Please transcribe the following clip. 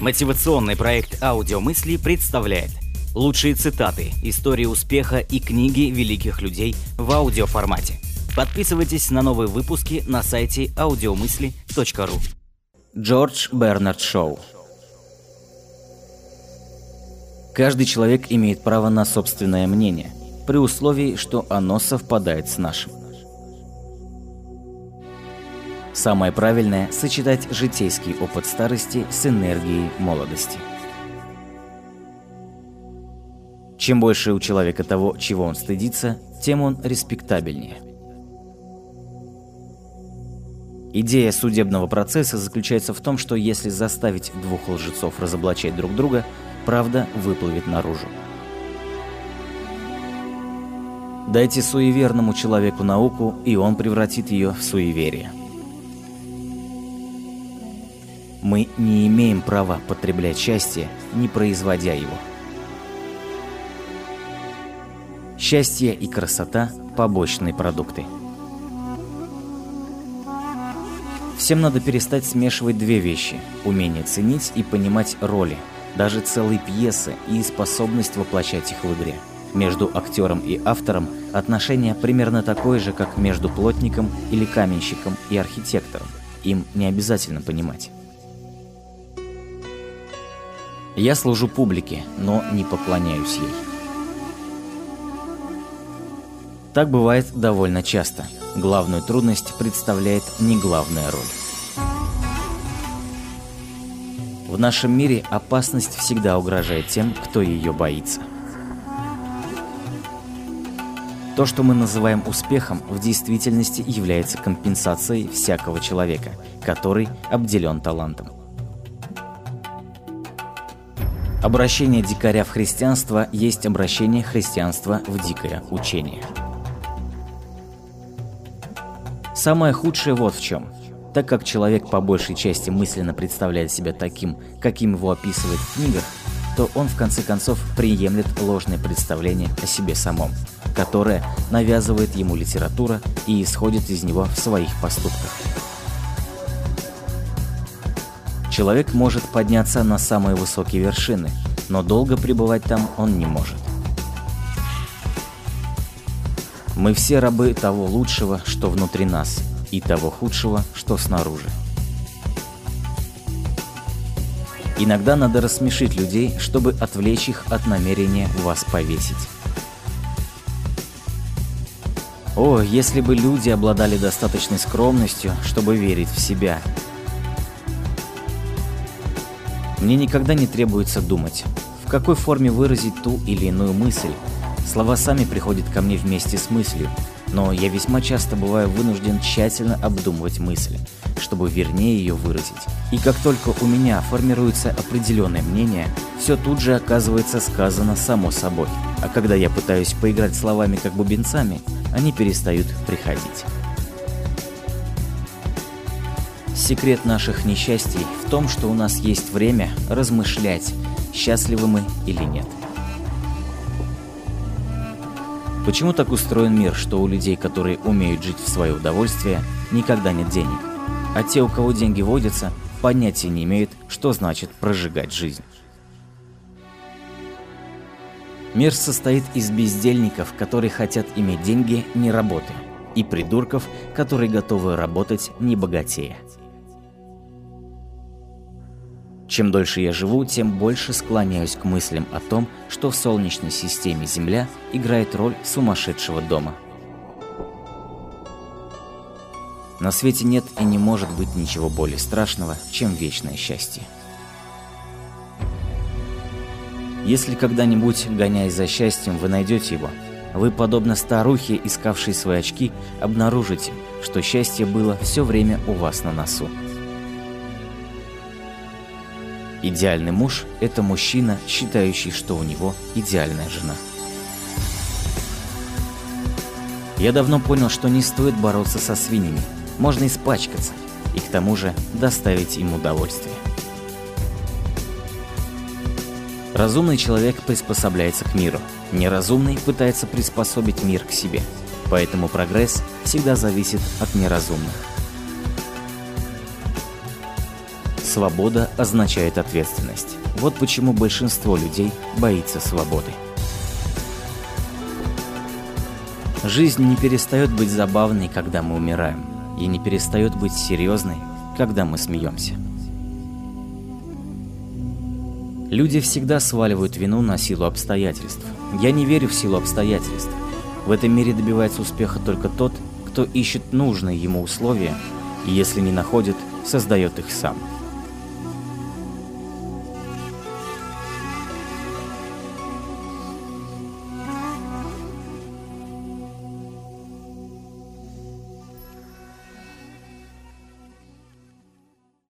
Мотивационный проект «Аудиомысли» представляет лучшие цитаты, истории успеха и книги великих людей в аудиоформате. Подписывайтесь на новые выпуски на сайте audiomысли.ру Джордж Бернард Шоу Каждый человек имеет право на собственное мнение, при условии, что оно совпадает с нашим. Самое правильное – сочетать житейский опыт старости с энергией молодости. Чем больше у человека того, чего он стыдится, тем он респектабельнее. Идея судебного процесса заключается в том, что если заставить двух лжецов разоблачать друг друга, правда выплывет наружу. Дайте суеверному человеку науку, и он превратит ее в суеверие. Мы не имеем права потреблять счастье, не производя его. Счастье и красота – побочные продукты. Всем надо перестать смешивать две вещи – умение ценить и понимать роли, даже целые пьесы и способность воплощать их в игре. Между актером и автором отношение примерно такое же, как между плотником или каменщиком и архитектором. Им не обязательно понимать. Я служу публике, но не поклоняюсь ей. Так бывает довольно часто. Главную трудность представляет не главная роль. В нашем мире опасность всегда угрожает тем, кто ее боится. То, что мы называем успехом, в действительности является компенсацией всякого человека, который обделен талантом. Обращение дикаря в христианство есть обращение христианства в дикое учение. Самое худшее вот в чем. Так как человек по большей части мысленно представляет себя таким, каким его описывает в книгах, то он в конце концов приемлет ложное представление о себе самом, которое навязывает ему литература и исходит из него в своих поступках. Человек может подняться на самые высокие вершины, но долго пребывать там он не может. Мы все рабы того лучшего, что внутри нас, и того худшего, что снаружи. Иногда надо рассмешить людей, чтобы отвлечь их от намерения вас повесить. О, если бы люди обладали достаточной скромностью, чтобы верить в себя – мне никогда не требуется думать, в какой форме выразить ту или иную мысль. Слова сами приходят ко мне вместе с мыслью, но я весьма часто бываю вынужден тщательно обдумывать мысль, чтобы вернее ее выразить. И как только у меня формируется определенное мнение, все тут же оказывается сказано само собой. А когда я пытаюсь поиграть словами как бубенцами, они перестают приходить. Секрет наших несчастий в том, что у нас есть время размышлять, счастливы мы или нет. Почему так устроен мир, что у людей, которые умеют жить в свое удовольствие, никогда нет денег, а те, у кого деньги водятся, понятия не имеют, что значит прожигать жизнь? Мир состоит из бездельников, которые хотят иметь деньги, не работая, и придурков, которые готовы работать, не богатея. Чем дольше я живу, тем больше склоняюсь к мыслям о том, что в Солнечной системе Земля играет роль сумасшедшего дома. На свете нет и не может быть ничего более страшного, чем вечное счастье. Если когда-нибудь, гоняясь за счастьем, вы найдете его, вы, подобно старухе, искавшей свои очки, обнаружите, что счастье было все время у вас на носу. Идеальный муж – это мужчина, считающий, что у него идеальная жена. Я давно понял, что не стоит бороться со свиньями. Можно испачкаться и к тому же доставить им удовольствие. Разумный человек приспособляется к миру. Неразумный пытается приспособить мир к себе. Поэтому прогресс всегда зависит от неразумных. Свобода означает ответственность. Вот почему большинство людей боится свободы. Жизнь не перестает быть забавной, когда мы умираем, и не перестает быть серьезной, когда мы смеемся. Люди всегда сваливают вину на силу обстоятельств. Я не верю в силу обстоятельств. В этом мире добивается успеха только тот, кто ищет нужные ему условия, и если не находит, создает их сам.